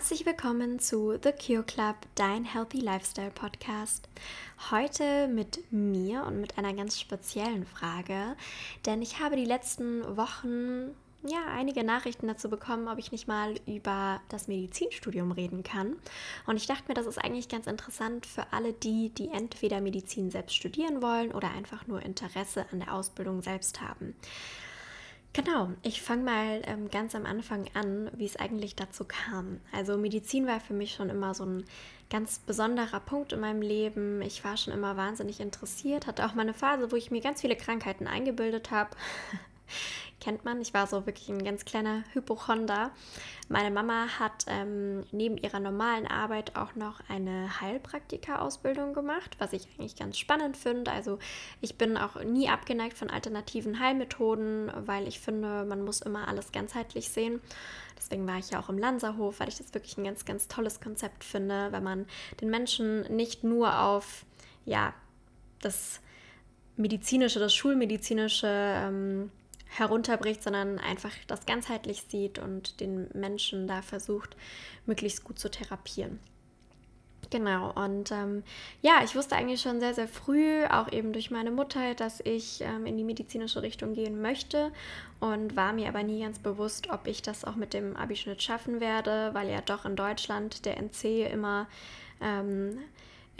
Herzlich willkommen zu The Cure Club, dein Healthy Lifestyle Podcast. Heute mit mir und mit einer ganz speziellen Frage, denn ich habe die letzten Wochen ja einige Nachrichten dazu bekommen, ob ich nicht mal über das Medizinstudium reden kann. Und ich dachte mir, das ist eigentlich ganz interessant für alle die, die entweder Medizin selbst studieren wollen oder einfach nur Interesse an der Ausbildung selbst haben. Genau, ich fange mal ähm, ganz am Anfang an, wie es eigentlich dazu kam. Also Medizin war für mich schon immer so ein ganz besonderer Punkt in meinem Leben. Ich war schon immer wahnsinnig interessiert, hatte auch mal eine Phase, wo ich mir ganz viele Krankheiten eingebildet habe. kennt man. Ich war so wirklich ein ganz kleiner Hypochonder. Meine Mama hat ähm, neben ihrer normalen Arbeit auch noch eine Heilpraktika-Ausbildung gemacht, was ich eigentlich ganz spannend finde. Also ich bin auch nie abgeneigt von alternativen Heilmethoden, weil ich finde, man muss immer alles ganzheitlich sehen. Deswegen war ich ja auch im Lanzerhof, weil ich das wirklich ein ganz, ganz tolles Konzept finde, wenn man den Menschen nicht nur auf, ja, das medizinische, das schulmedizinische ähm, herunterbricht, sondern einfach das ganzheitlich sieht und den Menschen da versucht, möglichst gut zu therapieren. Genau, und ähm, ja, ich wusste eigentlich schon sehr, sehr früh, auch eben durch meine Mutter, dass ich ähm, in die medizinische Richtung gehen möchte und war mir aber nie ganz bewusst, ob ich das auch mit dem Abischnitt schaffen werde, weil ja doch in Deutschland der NC immer ähm,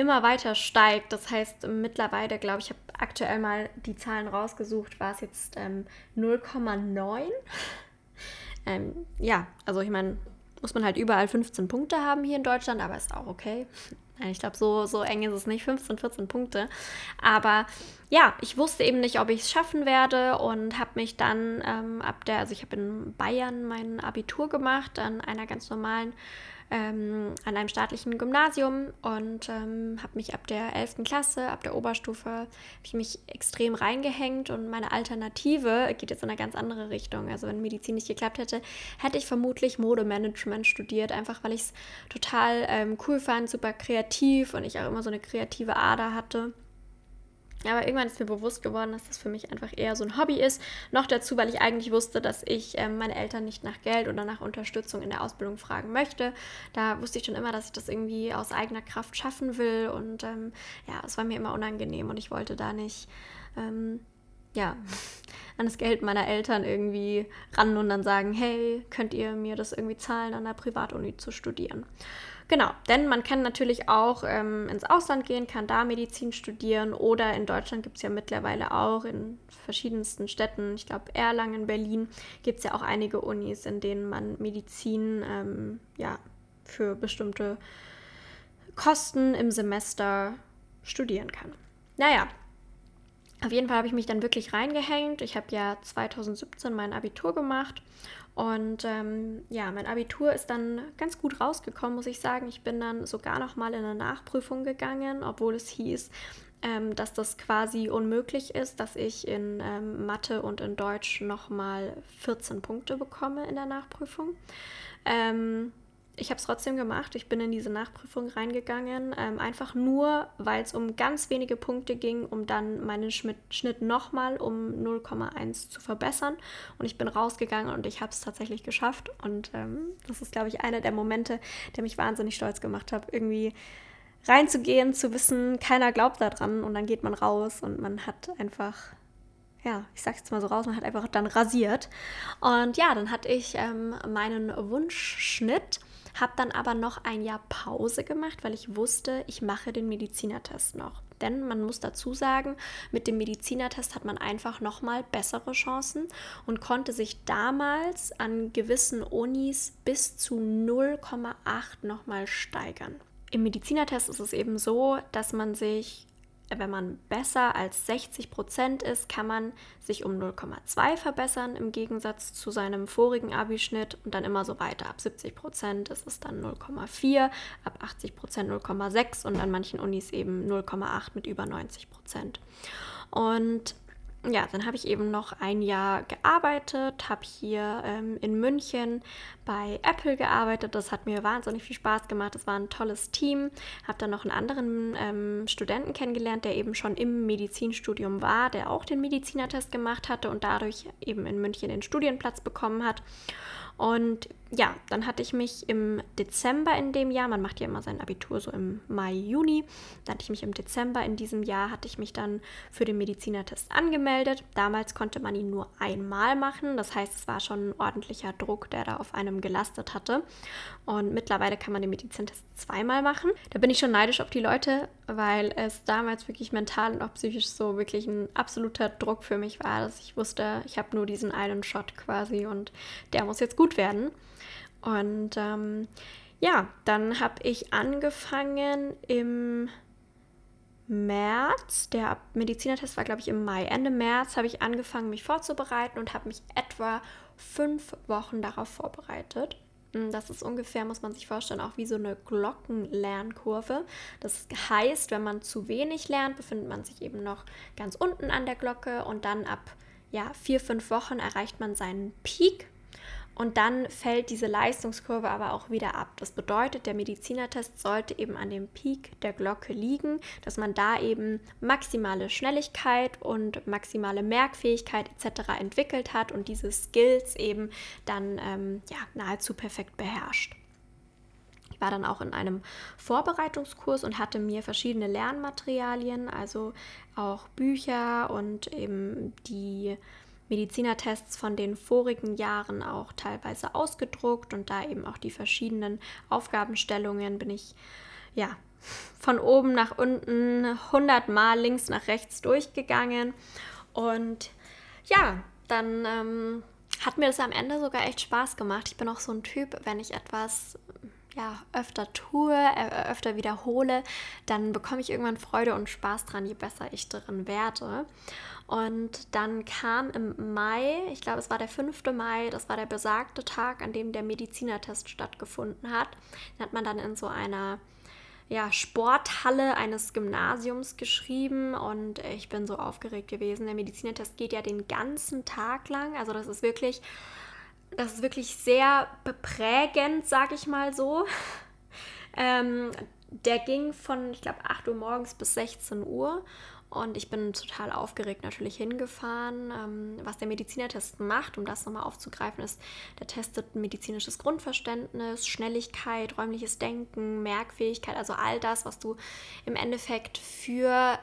immer weiter steigt. Das heißt, mittlerweile, glaube ich, habe aktuell mal die Zahlen rausgesucht, war es jetzt ähm, 0,9. ähm, ja, also ich meine, muss man halt überall 15 Punkte haben hier in Deutschland, aber ist auch okay. Ich glaube, so, so eng ist es nicht, 15, 14 Punkte. Aber ja, ich wusste eben nicht, ob ich es schaffen werde und habe mich dann ähm, ab der, also ich habe in Bayern mein Abitur gemacht, an einer ganz normalen ähm, an einem staatlichen Gymnasium und ähm, habe mich ab der 11. Klasse, ab der Oberstufe, ich mich extrem reingehängt und meine Alternative geht jetzt in eine ganz andere Richtung. Also wenn Medizin nicht geklappt hätte, hätte ich vermutlich Modemanagement studiert, einfach weil ich es total ähm, cool fand, super kreativ und ich auch immer so eine kreative Ader hatte. Aber irgendwann ist mir bewusst geworden, dass das für mich einfach eher so ein Hobby ist. Noch dazu, weil ich eigentlich wusste, dass ich ähm, meine Eltern nicht nach Geld oder nach Unterstützung in der Ausbildung fragen möchte. Da wusste ich schon immer, dass ich das irgendwie aus eigener Kraft schaffen will. Und ähm, ja, es war mir immer unangenehm und ich wollte da nicht. Ähm, ja, an das Geld meiner Eltern irgendwie ran und dann sagen, hey, könnt ihr mir das irgendwie zahlen, an der Privatuni zu studieren? Genau, denn man kann natürlich auch ähm, ins Ausland gehen, kann da Medizin studieren oder in Deutschland gibt es ja mittlerweile auch in verschiedensten Städten, ich glaube Erlangen, Berlin, gibt es ja auch einige Unis, in denen man Medizin ähm, ja, für bestimmte Kosten im Semester studieren kann. Naja, auf jeden Fall habe ich mich dann wirklich reingehängt. Ich habe ja 2017 mein Abitur gemacht und ähm, ja, mein Abitur ist dann ganz gut rausgekommen, muss ich sagen. Ich bin dann sogar noch mal in eine Nachprüfung gegangen, obwohl es hieß, ähm, dass das quasi unmöglich ist, dass ich in ähm, Mathe und in Deutsch noch mal 14 Punkte bekomme in der Nachprüfung. Ich habe es trotzdem gemacht. Ich bin in diese Nachprüfung reingegangen, ähm, einfach nur, weil es um ganz wenige Punkte ging, um dann meinen Schnitt, Schnitt nochmal um 0,1 zu verbessern. Und ich bin rausgegangen und ich habe es tatsächlich geschafft. Und ähm, das ist, glaube ich, einer der Momente, der mich wahnsinnig stolz gemacht hat, irgendwie reinzugehen, zu wissen, keiner glaubt daran und dann geht man raus und man hat einfach ja, ich sag's jetzt mal so raus, man hat einfach dann rasiert. Und ja, dann hatte ich ähm, meinen Wunschschnitt habe dann aber noch ein Jahr Pause gemacht, weil ich wusste, ich mache den Medizinertest noch. Denn man muss dazu sagen, mit dem Medizinertest hat man einfach nochmal bessere Chancen und konnte sich damals an gewissen Unis bis zu 0,8 nochmal steigern. Im Medizinertest ist es eben so, dass man sich wenn man besser als 60 Prozent ist, kann man sich um 0,2 verbessern im Gegensatz zu seinem vorigen Abischnitt und dann immer so weiter. Ab 70 Prozent ist es dann 0,4, ab 80 Prozent 0,6 und an manchen Unis eben 0,8 mit über 90 Prozent. Und ja, dann habe ich eben noch ein Jahr gearbeitet, habe hier ähm, in München bei Apple gearbeitet. Das hat mir wahnsinnig viel Spaß gemacht. Das war ein tolles Team. Habe dann noch einen anderen ähm, Studenten kennengelernt, der eben schon im Medizinstudium war, der auch den Medizinertest gemacht hatte und dadurch eben in München den Studienplatz bekommen hat. Und ja, dann hatte ich mich im Dezember in dem Jahr, man macht ja immer sein Abitur so im Mai, Juni, dann hatte ich mich im Dezember in diesem Jahr, hatte ich mich dann für den Medizinertest angemeldet. Damals konnte man ihn nur einmal machen, das heißt, es war schon ein ordentlicher Druck, der da auf einem gelastet hatte. Und mittlerweile kann man den Medizinertest zweimal machen. Da bin ich schon neidisch auf die Leute, weil es damals wirklich mental und auch psychisch so wirklich ein absoluter Druck für mich war, dass ich wusste, ich habe nur diesen einen Shot quasi und der muss jetzt gut werden. Und ähm, ja, dann habe ich angefangen im März, der Medizinertest war, glaube ich, im Mai. Ende März habe ich angefangen, mich vorzubereiten und habe mich etwa fünf Wochen darauf vorbereitet. Hm, das ist ungefähr, muss man sich vorstellen, auch wie so eine Glockenlernkurve. Das heißt, wenn man zu wenig lernt, befindet man sich eben noch ganz unten an der Glocke und dann ab ja, vier, fünf Wochen erreicht man seinen Peak und dann fällt diese Leistungskurve aber auch wieder ab. Das bedeutet, der Medizinertest sollte eben an dem Peak der Glocke liegen, dass man da eben maximale Schnelligkeit und maximale Merkfähigkeit etc. entwickelt hat und diese Skills eben dann ähm, ja, nahezu perfekt beherrscht. Ich war dann auch in einem Vorbereitungskurs und hatte mir verschiedene Lernmaterialien, also auch Bücher und eben die Medizinertests von den vorigen Jahren auch teilweise ausgedruckt und da eben auch die verschiedenen Aufgabenstellungen bin ich ja von oben nach unten 100 Mal links nach rechts durchgegangen und ja, dann ähm, hat mir das am Ende sogar echt Spaß gemacht. Ich bin auch so ein Typ, wenn ich etwas ja, öfter tue, äh, öfter wiederhole, dann bekomme ich irgendwann Freude und Spaß dran, je besser ich darin werde. Und dann kam im Mai, ich glaube, es war der 5. Mai, das war der besagte Tag, an dem der Medizinertest stattgefunden hat. Den hat man dann in so einer ja, Sporthalle eines Gymnasiums geschrieben und ich bin so aufgeregt gewesen. Der Medizinertest geht ja den ganzen Tag lang. Also das ist wirklich, das ist wirklich sehr beprägend, sag ich mal so. Ähm, der ging von, ich glaube, 8 Uhr morgens bis 16 Uhr und ich bin total aufgeregt natürlich hingefahren. Ähm, was der Medizinertest macht, um das nochmal aufzugreifen, ist, der testet medizinisches Grundverständnis, Schnelligkeit, räumliches Denken, Merkfähigkeit, also all das, was du im Endeffekt für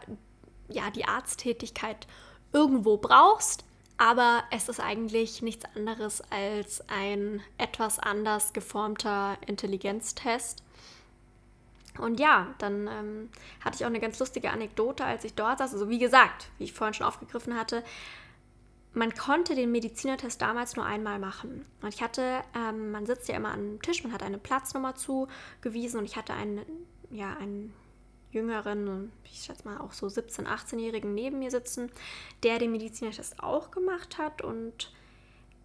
ja, die Arzttätigkeit irgendwo brauchst. Aber es ist eigentlich nichts anderes als ein etwas anders geformter Intelligenztest und ja, dann ähm, hatte ich auch eine ganz lustige Anekdote, als ich dort saß. Also wie gesagt, wie ich vorhin schon aufgegriffen hatte, man konnte den Medizinertest damals nur einmal machen. Und ich hatte, ähm, man sitzt ja immer an einem Tisch, man hat eine Platznummer zugewiesen und ich hatte einen, ja, einen jüngeren, ich schätze mal auch so 17-, 18-Jährigen neben mir sitzen, der den Medizinertest auch gemacht hat und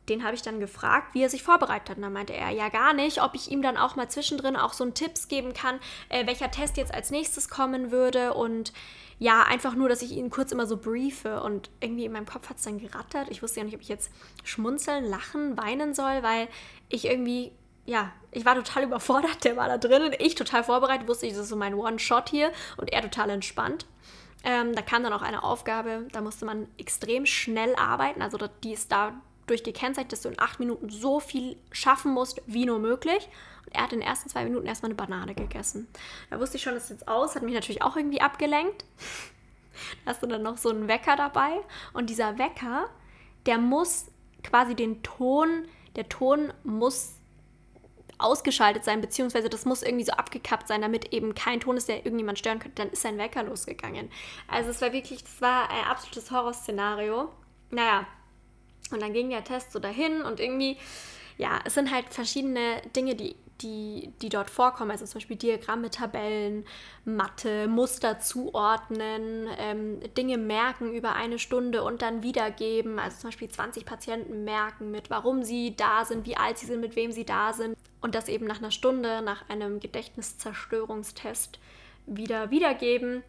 den habe ich dann gefragt, wie er sich vorbereitet hat. Und dann meinte er, ja gar nicht, ob ich ihm dann auch mal zwischendrin auch so einen Tipps geben kann, äh, welcher Test jetzt als nächstes kommen würde. Und ja, einfach nur, dass ich ihn kurz immer so briefe. Und irgendwie in meinem Kopf hat es dann gerattert. Ich wusste ja nicht, ob ich jetzt schmunzeln, lachen, weinen soll, weil ich irgendwie, ja, ich war total überfordert. Der war da drin und ich total vorbereitet, wusste ich, das ist so mein One-Shot hier und er total entspannt. Ähm, da kam dann auch eine Aufgabe, da musste man extrem schnell arbeiten. Also die ist da durch gekennzeichnet, dass du in acht Minuten so viel schaffen musst, wie nur möglich. Und er hat in den ersten zwei Minuten erstmal eine Banane gegessen. Da wusste ich schon, das ist jetzt aus, hat mich natürlich auch irgendwie abgelenkt. Da hast du dann noch so einen Wecker dabei. Und dieser Wecker, der muss quasi den Ton, der Ton muss ausgeschaltet sein, beziehungsweise das muss irgendwie so abgekappt sein, damit eben kein Ton ist, der irgendjemand stören könnte. Dann ist sein Wecker losgegangen. Also es war wirklich, das war ein absolutes Horrorszenario. Naja, und dann ging der Test so dahin und irgendwie, ja, es sind halt verschiedene Dinge, die, die, die dort vorkommen. Also zum Beispiel Diagramme, Tabellen, Mathe, Muster zuordnen, ähm, Dinge merken über eine Stunde und dann wiedergeben. Also zum Beispiel 20 Patienten merken mit, warum sie da sind, wie alt sie sind, mit wem sie da sind. Und das eben nach einer Stunde, nach einem Gedächtniszerstörungstest wieder wiedergeben.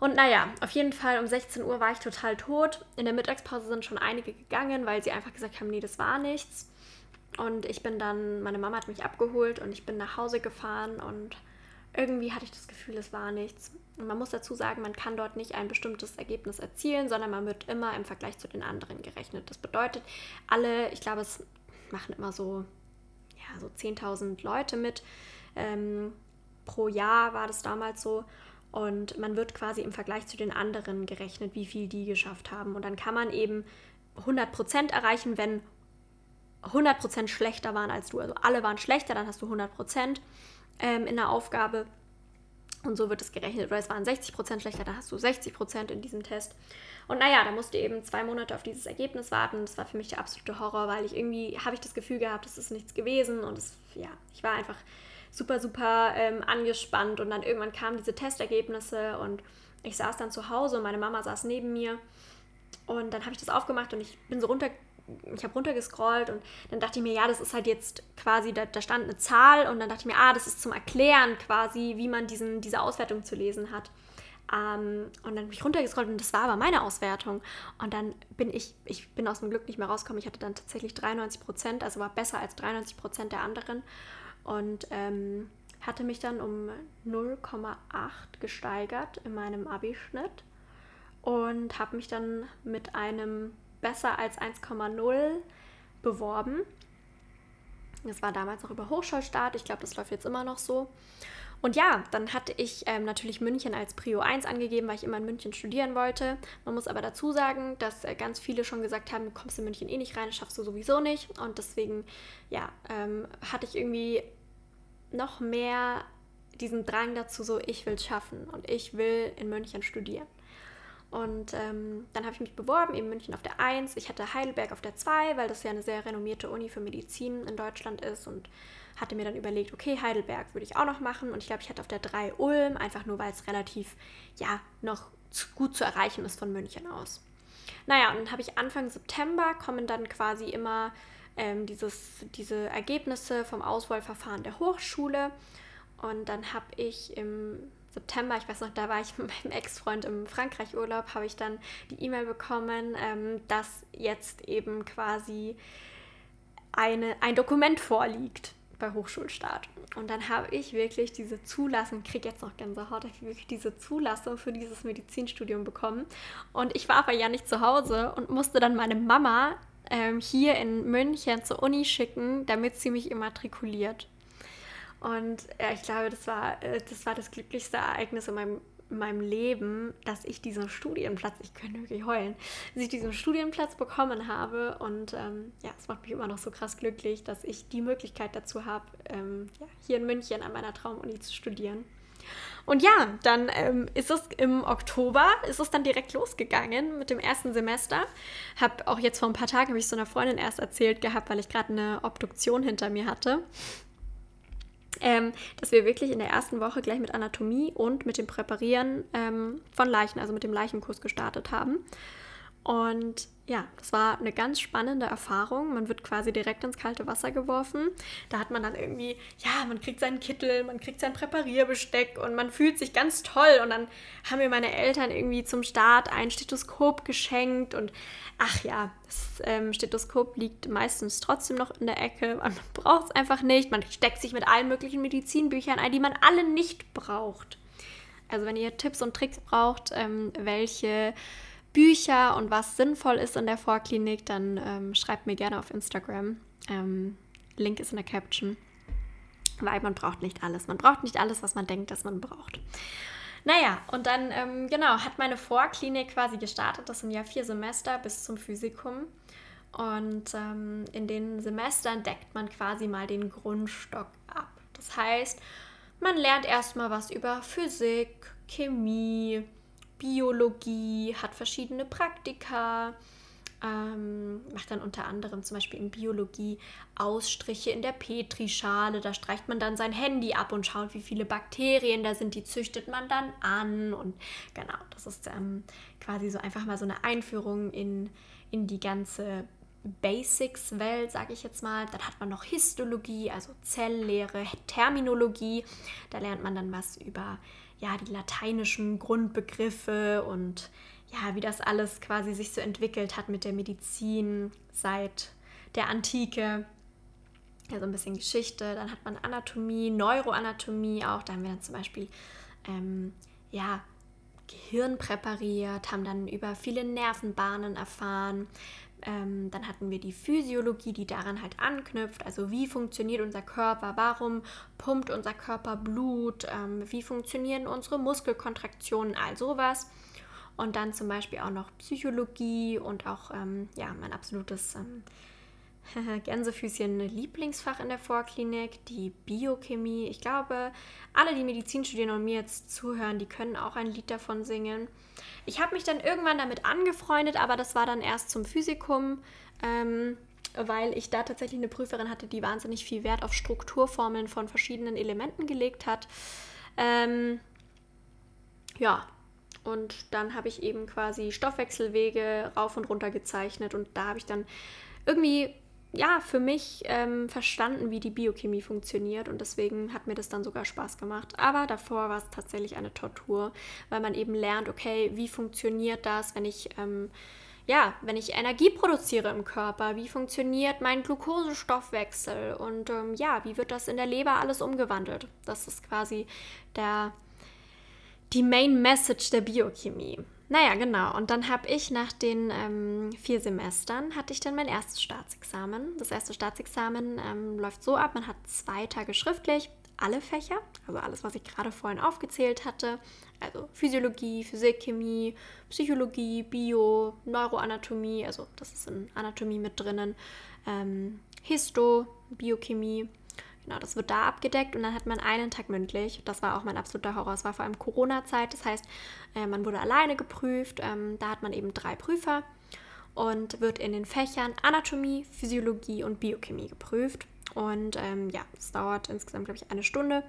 Und naja, auf jeden Fall um 16 Uhr war ich total tot. In der Mittagspause sind schon einige gegangen, weil sie einfach gesagt haben, nee, das war nichts. Und ich bin dann, meine Mama hat mich abgeholt und ich bin nach Hause gefahren und irgendwie hatte ich das Gefühl, es war nichts. Und man muss dazu sagen, man kann dort nicht ein bestimmtes Ergebnis erzielen, sondern man wird immer im Vergleich zu den anderen gerechnet. Das bedeutet, alle, ich glaube, es machen immer so ja, so 10.000 Leute mit. Ähm, pro Jahr war das damals so. Und man wird quasi im Vergleich zu den anderen gerechnet, wie viel die geschafft haben. Und dann kann man eben 100% erreichen, wenn 100% schlechter waren als du. Also alle waren schlechter, dann hast du 100% ähm, in der Aufgabe. Und so wird es gerechnet. Oder es waren 60% schlechter, dann hast du 60% in diesem Test. Und naja, da musste eben zwei Monate auf dieses Ergebnis warten. Das war für mich der absolute Horror, weil ich irgendwie habe ich das Gefühl gehabt, es ist nichts gewesen. Und es, ja, ich war einfach super, super ähm, angespannt. Und dann irgendwann kamen diese Testergebnisse und ich saß dann zu Hause und meine Mama saß neben mir. Und dann habe ich das aufgemacht und ich bin so runter, ich habe runtergescrollt und dann dachte ich mir, ja, das ist halt jetzt quasi, da, da, stand eine Zahl und dann dachte ich mir, ah, das ist zum Erklären quasi, wie man diesen, diese Auswertung zu lesen hat. Ähm, und dann bin ich runtergescrollt und das war aber meine Auswertung. Und dann bin ich, ich bin aus dem Glück nicht mehr rausgekommen. Ich hatte dann tatsächlich 93 Prozent, also war besser als 93 Prozent der anderen und ähm, hatte mich dann um 0,8 gesteigert in meinem Abischnitt und habe mich dann mit einem besser als 1,0 beworben. Das war damals noch über Hochschulstart. Ich glaube, das läuft jetzt immer noch so. Und ja, dann hatte ich ähm, natürlich München als Prio 1 angegeben, weil ich immer in München studieren wollte. Man muss aber dazu sagen, dass äh, ganz viele schon gesagt haben, du kommst in München eh nicht rein, das schaffst du sowieso nicht. Und deswegen, ja, ähm, hatte ich irgendwie noch mehr diesen Drang dazu, so ich will es schaffen und ich will in München studieren. Und ähm, dann habe ich mich beworben, eben München auf der 1. Ich hatte Heidelberg auf der 2, weil das ja eine sehr renommierte Uni für Medizin in Deutschland ist. Und hatte mir dann überlegt, okay, Heidelberg würde ich auch noch machen. Und ich glaube, ich hatte auf der 3 Ulm, einfach nur, weil es relativ, ja, noch gut zu erreichen ist von München aus. Naja, und dann habe ich Anfang September, kommen dann quasi immer ähm, dieses, diese Ergebnisse vom Auswahlverfahren der Hochschule. Und dann habe ich im September, ich weiß noch, da war ich mit meinem Ex-Freund im Frankreich-Urlaub, habe ich dann die E-Mail bekommen, ähm, dass jetzt eben quasi eine, ein Dokument vorliegt bei Hochschulstart. Und dann habe ich wirklich diese Zulassung, kriege jetzt noch Gänsehaut, ich wirklich diese Zulassung für dieses Medizinstudium bekommen. Und ich war aber ja nicht zu Hause und musste dann meine Mama ähm, hier in München zur Uni schicken, damit sie mich immatrikuliert. Und ja, ich glaube, das war, äh, das war das glücklichste Ereignis in meinem, in meinem Leben, dass ich diesen Studienplatz, ich könnte wirklich heulen, dass ich diesen Studienplatz bekommen habe. Und ähm, ja, es macht mich immer noch so krass glücklich, dass ich die Möglichkeit dazu habe, ähm, ja, hier in München an meiner Traumuni zu studieren. Und ja, dann ähm, ist es im Oktober, ist es dann direkt losgegangen mit dem ersten Semester. Habe auch jetzt vor ein paar Tagen, habe ich so einer Freundin erst erzählt gehabt, weil ich gerade eine Obduktion hinter mir hatte. Ähm, dass wir wirklich in der ersten Woche gleich mit Anatomie und mit dem Präparieren ähm, von Leichen, also mit dem Leichenkurs gestartet haben. Und ja, das war eine ganz spannende Erfahrung. Man wird quasi direkt ins kalte Wasser geworfen. Da hat man dann irgendwie, ja, man kriegt seinen Kittel, man kriegt sein Präparierbesteck und man fühlt sich ganz toll. Und dann haben mir meine Eltern irgendwie zum Start ein Stethoskop geschenkt. Und ach ja, das ähm, Stethoskop liegt meistens trotzdem noch in der Ecke. Man braucht es einfach nicht. Man steckt sich mit allen möglichen Medizinbüchern ein, die man alle nicht braucht. Also wenn ihr Tipps und Tricks braucht, ähm, welche Bücher und was sinnvoll ist in der Vorklinik, dann ähm, schreibt mir gerne auf Instagram. Ähm, Link ist in der Caption. Weil man braucht nicht alles. Man braucht nicht alles, was man denkt, dass man braucht. Naja, und dann, ähm, genau, hat meine Vorklinik quasi gestartet. Das sind ja vier Semester bis zum Physikum. Und ähm, in den Semestern deckt man quasi mal den Grundstock ab. Das heißt, man lernt erstmal was über Physik, Chemie, Biologie, hat verschiedene Praktika, ähm, macht dann unter anderem zum Beispiel in Biologie Ausstriche in der Petrischale. Da streicht man dann sein Handy ab und schaut, wie viele Bakterien da sind. Die züchtet man dann an. Und genau, das ist ähm, quasi so einfach mal so eine Einführung in, in die ganze Basics-Welt, sage ich jetzt mal. Dann hat man noch Histologie, also Zelllehre, Terminologie. Da lernt man dann was über ja, die lateinischen Grundbegriffe und ja, wie das alles quasi sich so entwickelt hat mit der Medizin seit der Antike. Ja, so ein bisschen Geschichte. Dann hat man Anatomie, Neuroanatomie auch. Da haben wir dann zum Beispiel ähm, ja, Gehirn präpariert, haben dann über viele Nervenbahnen erfahren, Ähm, dann hatten wir die Physiologie, die daran halt anknüpft. Also wie funktioniert unser Körper? Warum pumpt unser Körper Blut? Ähm, wie funktionieren unsere Muskelkontraktionen? All sowas. Und dann zum Beispiel auch noch Psychologie und auch ähm, ja, mein absolutes ähm, Gänsefüßchen Lieblingsfach in der Vorklinik, die Biochemie. Ich glaube, alle, die Medizin studieren und mir jetzt zuhören, die können auch ein Lied davon singen. Ich habe mich dann irgendwann damit angefreundet, aber das war dann erst zum Physikum, ähm, weil ich da tatsächlich eine Prüferin hatte, die wahnsinnig viel Wert auf Strukturformeln von verschiedenen Elementen gelegt hat. Ähm, ja, und dann habe ich eben quasi Stoffwechselwege rauf und runter gezeichnet und da habe ich dann irgendwie ja, für mich ähm, verstanden, wie die Biochemie funktioniert und deswegen hat mir das dann sogar Spaß gemacht. Aber davor war es tatsächlich eine Tortur, weil man eben lernt, okay, wie funktioniert das, wenn ich, ähm, ja, wenn ich Energie produziere im Körper, wie funktioniert mein Glukosestoffwechsel und ähm, ja, wie wird das in der Leber alles umgewandelt. Das ist quasi der, die Main Message der Biochemie. Naja, genau. Und dann habe ich nach den ähm, vier Semestern, hatte ich dann mein erstes Staatsexamen. Das erste Staatsexamen ähm, läuft so ab, man hat zwei Tage schriftlich, alle Fächer, also alles, was ich gerade vorhin aufgezählt hatte, also Physiologie, Physik, Chemie, Psychologie, Bio, Neuroanatomie, also das ist in Anatomie mit drinnen, ähm, Histo, Biochemie, Genau, das wird da abgedeckt und dann hat man einen Tag mündlich. Das war auch mein absoluter Horror. Es war vor allem Corona-Zeit. Das heißt, äh, man wurde alleine geprüft. Ähm, da hat man eben drei Prüfer und wird in den Fächern Anatomie, Physiologie und Biochemie geprüft. Und ähm, ja, es dauert insgesamt, glaube ich, eine Stunde.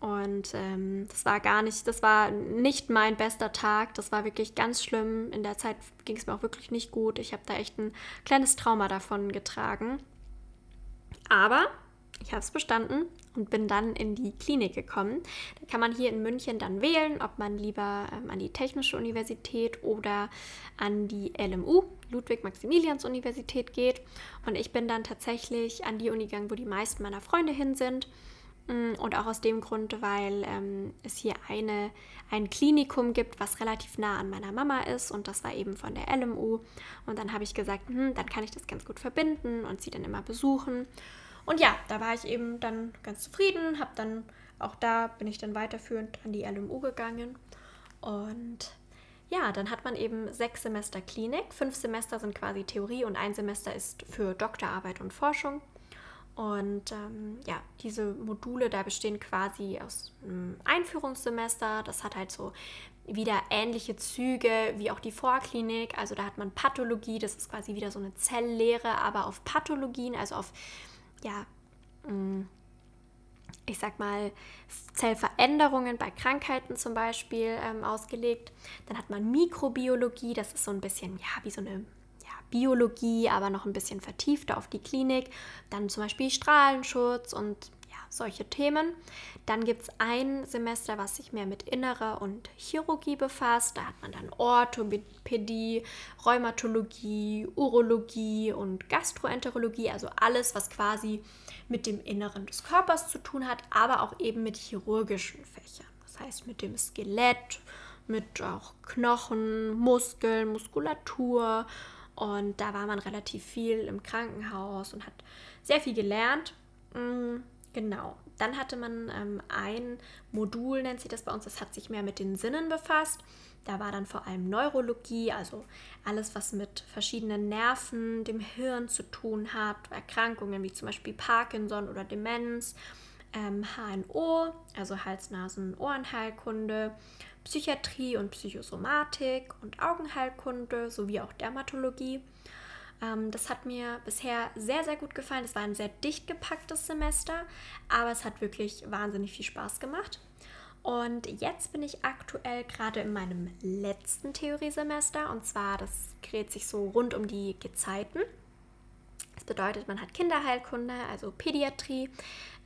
Und ähm, das war gar nicht, das war nicht mein bester Tag. Das war wirklich ganz schlimm. In der Zeit ging es mir auch wirklich nicht gut. Ich habe da echt ein kleines Trauma davon getragen. Aber ich habe es bestanden und bin dann in die Klinik gekommen. Da kann man hier in München dann wählen, ob man lieber ähm, an die Technische Universität oder an die LMU, Ludwig-Maximilians-Universität geht. Und ich bin dann tatsächlich an die Uni gegangen, wo die meisten meiner Freunde hin sind. Mm, und auch aus dem Grund, weil ähm, es hier eine, ein Klinikum gibt, was relativ nah an meiner Mama ist. Und das war eben von der LMU. Und dann habe ich gesagt, hm, dann kann ich das ganz gut verbinden und sie dann immer besuchen. Und ja, da war ich eben dann ganz zufrieden, habe dann auch da bin ich dann weiterführend an die LMU gegangen. Und ja, dann hat man eben sechs Semester Klinik. Fünf Semester sind quasi Theorie und ein Semester ist für Doktorarbeit und Forschung. Und ähm, ja, diese Module da bestehen quasi aus einem Einführungssemester. Das hat halt so wieder ähnliche Züge wie auch die Vorklinik. Also da hat man Pathologie, das ist quasi wieder so eine Zelllehre, aber auf Pathologien, also auf ja, mm, ich sag mal, Zellveränderungen bei Krankheiten zum Beispiel ähm, ausgelegt. Dann hat man Mikrobiologie, das ist so ein bisschen, ja, wie so eine ja, Biologie, aber noch ein bisschen vertiefter auf die Klinik. Dann zum Beispiel Strahlenschutz und solche Themen. Dann gibt es ein Semester, was sich mehr mit Innerer und Chirurgie befasst. Da hat man dann Orthopädie, Rheumatologie, Urologie und Gastroenterologie, also alles, was quasi mit dem Inneren des Körpers zu tun hat, aber auch eben mit chirurgischen Fächern. Das heißt mit dem Skelett, mit auch Knochen, Muskeln, Muskulatur. Und da war man relativ viel im Krankenhaus und hat sehr viel gelernt. Genau. Dann hatte man ähm, ein Modul, nennt sich das bei uns, das hat sich mehr mit den Sinnen befasst. Da war dann vor allem Neurologie, also alles, was mit verschiedenen Nerven, dem Hirn zu tun hat, Erkrankungen wie zum Beispiel Parkinson oder Demenz, ähm, HNO, also Hals-Nasen-Ohrenheilkunde, Psychiatrie und Psychosomatik und Augenheilkunde sowie auch Dermatologie. Ähm, das hat mir bisher sehr, sehr gut gefallen. Es war ein sehr dicht gepacktes Semester, aber es hat wirklich wahnsinnig viel Spaß gemacht. Und jetzt bin ich aktuell gerade in meinem letzten Theoriesemester und zwar, das dreht sich so rund um die Gezeiten. Das bedeutet, man hat Kinderheilkunde, also Pädiatrie,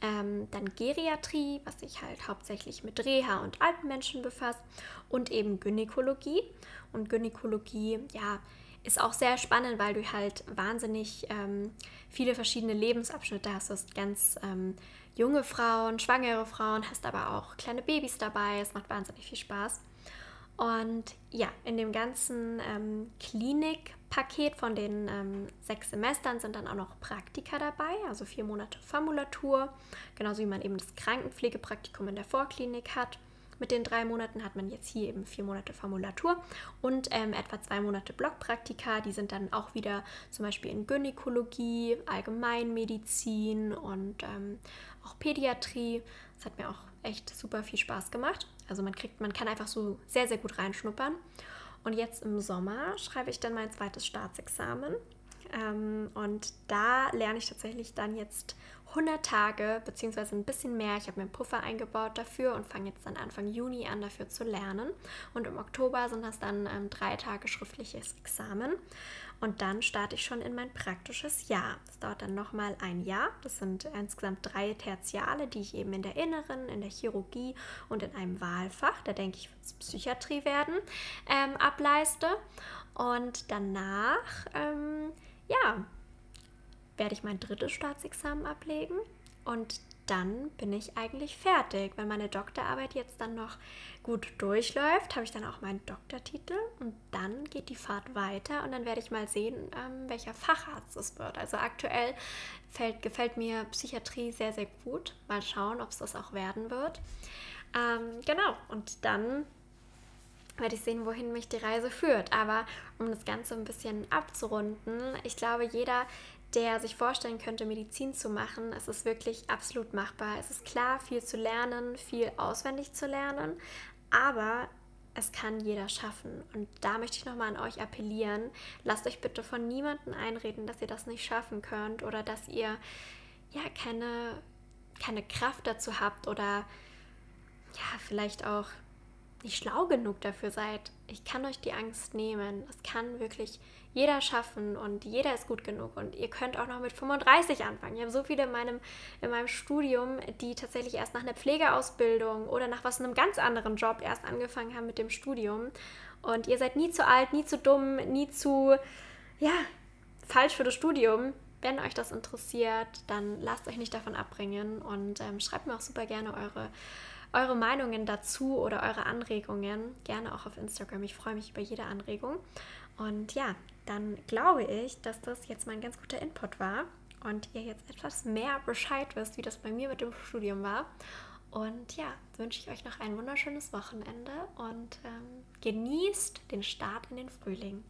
ähm, dann Geriatrie, was sich halt hauptsächlich mit Reha und alten Menschen befasst und eben Gynäkologie. Und Gynäkologie, ja, ist auch sehr spannend, weil du halt wahnsinnig ähm, viele verschiedene Lebensabschnitte hast. Du hast ganz ähm, junge Frauen, schwangere Frauen, hast aber auch kleine Babys dabei. Es macht wahnsinnig viel Spaß. Und ja, in dem ganzen ähm, Klinikpaket von den ähm, sechs Semestern sind dann auch noch Praktika dabei, also vier Monate Formulatur, genauso wie man eben das Krankenpflegepraktikum in der Vorklinik hat. Mit den drei Monaten hat man jetzt hier eben vier Monate Formulatur und ähm, etwa zwei Monate Blockpraktika. Die sind dann auch wieder zum Beispiel in Gynäkologie, Allgemeinmedizin und ähm, auch Pädiatrie. Das hat mir auch echt super viel Spaß gemacht. Also man kriegt, man kann einfach so sehr, sehr gut reinschnuppern. Und jetzt im Sommer schreibe ich dann mein zweites Staatsexamen. Ähm, und da lerne ich tatsächlich dann jetzt 100 Tage, beziehungsweise ein bisschen mehr. Ich habe mir einen Puffer eingebaut dafür und fange jetzt dann Anfang Juni an, dafür zu lernen. Und im Oktober sind das dann ähm, drei Tage schriftliches Examen. Und dann starte ich schon in mein praktisches Jahr. Das dauert dann nochmal ein Jahr. Das sind insgesamt drei Tertiale, die ich eben in der Inneren, in der Chirurgie und in einem Wahlfach, da denke ich, wird es Psychiatrie werden, ähm, ableiste. Und danach, ähm, ja, werde ich mein drittes Staatsexamen ablegen und dann bin ich eigentlich fertig. Wenn meine Doktorarbeit jetzt dann noch gut durchläuft, habe ich dann auch meinen Doktortitel und dann geht die Fahrt weiter und dann werde ich mal sehen, ähm, welcher Facharzt es wird. Also aktuell fällt, gefällt mir Psychiatrie sehr, sehr gut. Mal schauen, ob es das auch werden wird. Ähm, genau, und dann werde ich sehen, wohin mich die Reise führt. Aber um das Ganze ein bisschen abzurunden, ich glaube, jeder, der sich vorstellen könnte, Medizin zu machen, es ist wirklich absolut machbar. Es ist klar, viel zu lernen, viel auswendig zu lernen, aber es kann jeder schaffen. Und da möchte ich nochmal an euch appellieren. Lasst euch bitte von niemandem einreden, dass ihr das nicht schaffen könnt oder dass ihr ja keine, keine Kraft dazu habt oder ja, vielleicht auch nicht schlau genug dafür seid. Ich kann euch die Angst nehmen. Es kann wirklich jeder schaffen und jeder ist gut genug und ihr könnt auch noch mit 35 anfangen. Ich habe so viele in meinem, in meinem Studium, die tatsächlich erst nach einer Pflegeausbildung oder nach was einem ganz anderen Job erst angefangen haben mit dem Studium. Und ihr seid nie zu alt, nie zu dumm, nie zu, ja, falsch für das Studium. Wenn euch das interessiert, dann lasst euch nicht davon abbringen und ähm, schreibt mir auch super gerne eure eure Meinungen dazu oder eure Anregungen gerne auch auf Instagram. Ich freue mich über jede Anregung. Und ja, dann glaube ich, dass das jetzt mal ein ganz guter Input war und ihr jetzt etwas mehr Bescheid wisst, wie das bei mir mit dem Studium war. Und ja, wünsche ich euch noch ein wunderschönes Wochenende und ähm, genießt den Start in den Frühling.